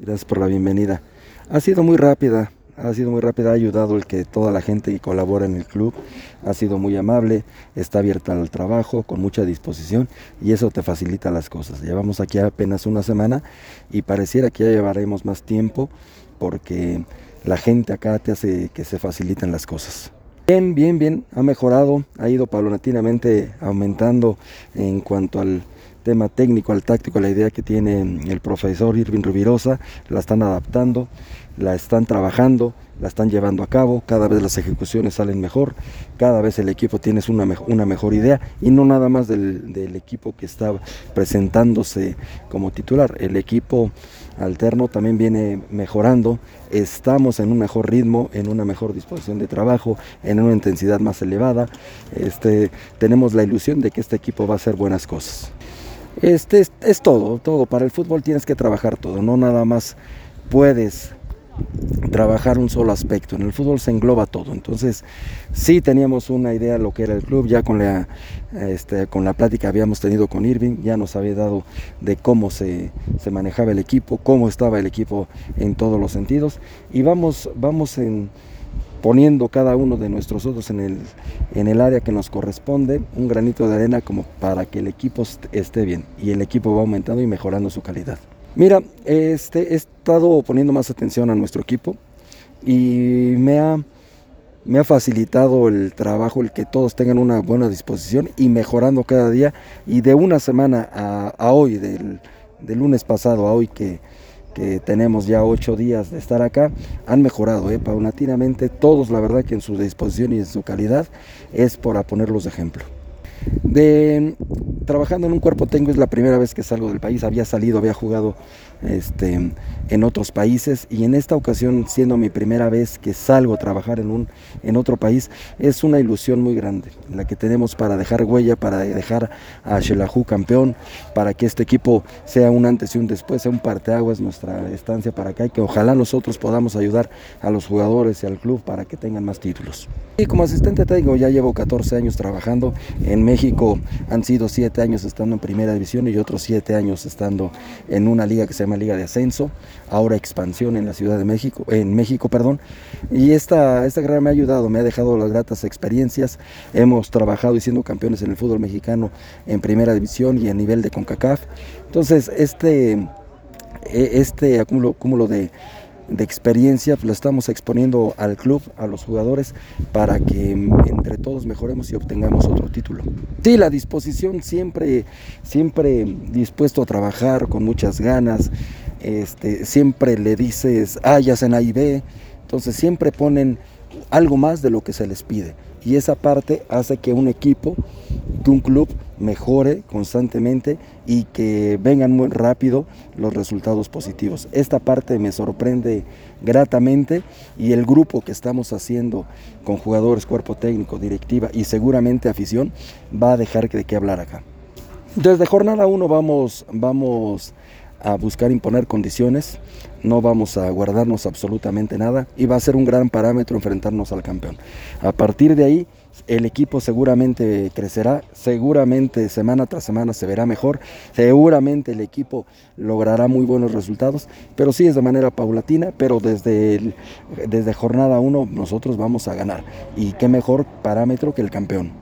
Gracias por la bienvenida. Ha sido muy rápida, ha sido muy rápida, ha ayudado el que toda la gente que colabora en el club ha sido muy amable, está abierta al trabajo, con mucha disposición y eso te facilita las cosas. Llevamos aquí apenas una semana y pareciera que ya llevaremos más tiempo porque la gente acá te hace que se faciliten las cosas. Bien, bien, bien, ha mejorado, ha ido paulatinamente aumentando en cuanto al tema técnico, al táctico, la idea que tiene el profesor Irving Rubirosa, la están adaptando, la están trabajando, la están llevando a cabo, cada vez las ejecuciones salen mejor, cada vez el equipo tiene una, mejor idea y no nada más del, del, equipo que está presentándose como titular, el equipo alterno también viene mejorando, estamos en un mejor ritmo, en una mejor disposición de trabajo, en una intensidad más elevada, este, tenemos la ilusión de que este equipo va a hacer buenas cosas. Este es, todo, todo, para el fútbol tienes que trabajar todo, no nada más puedes trabajar un solo aspecto. En el fútbol se engloba todo. Entonces, sí teníamos una idea de lo que era el club, ya con la, este, con la plática que habíamos tenido con Irving, ya nos había dado de cómo se, se, manejaba el equipo, cómo estaba el equipo en todos los sentidos. Y vamos, vamos en, poniendo cada uno de nuestros otros en el, en el área que nos corresponde, un granito de arena como para que el equipo esté bien. Y el equipo va aumentando y mejorando su calidad. Mira, este, he estado poniendo más atención a nuestro equipo y me ha, me ha facilitado el trabajo, el que todos tengan una buena disposición y mejorando cada día. Y de una semana a, a hoy, del, del, lunes pasado a hoy que, que, tenemos ya ocho días de estar acá, han mejorado eh, paulatinamente. Todos, la verdad, que en su disposición y en su calidad es para ponerlos de ejemplo. De, trabajando en un cuerpo técnico es la primera vez que salgo del país, había salido, había jugado este, en otros países y en esta ocasión, siendo mi primera vez que salgo a trabajar en, un, en otro país, es una ilusión muy grande, la que tenemos para dejar huella, para dejar a Shelahu campeón, para que este equipo sea un antes y un después, sea un parteaguas nuestra estancia para acá y que ojalá nosotros podamos ayudar a los jugadores y al club para que tengan más títulos. Y como asistente técnico ya llevo 14 años trabajando, en México han sido 7 años estando en primera división y otros 7 años estando en una liga que se llama Liga de Ascenso, ahora expansión en la Ciudad de México, en México, perdón. Y esta, esta carrera me ha ayudado, me ha dejado las gratas experiencias. Hemos trabajado y siendo campeones en el fútbol mexicano en primera división y a nivel de CONCACAF. Entonces, este, e, este acúmulo de, de experiencia, lo estamos exponiendo al club, a los jugadores, para que entre todos mejoremos y obtengamos otro título. Sí, la disposición siempre, siempre dispuesto a trabajar con muchas ganas, este, siempre le dices, ah, ya hacen A y B, entonces siempre ponen algo más de lo que se les pide. Y esa parte hace que un equipo, que un club mejore constantemente y que vengan muy rápido los resultados positivos. Esta parte me sorprende gratamente y el grupo que estamos haciendo con jugadores, cuerpo técnico, directiva y seguramente afición va a dejar de qué hablar acá. Desde jornada 1 vamos, vamos a buscar imponer condiciones, no vamos a guardarnos absolutamente nada y va a ser un gran parámetro enfrentarnos al campeón. A partir de ahí, el equipo seguramente crecerá, seguramente semana tras semana se verá mejor, seguramente el equipo logrará muy buenos resultados, pero sí es de manera paulatina, pero desde, desde jornada 1 nosotros vamos a ganar. Y qué mejor parámetro que el campeón.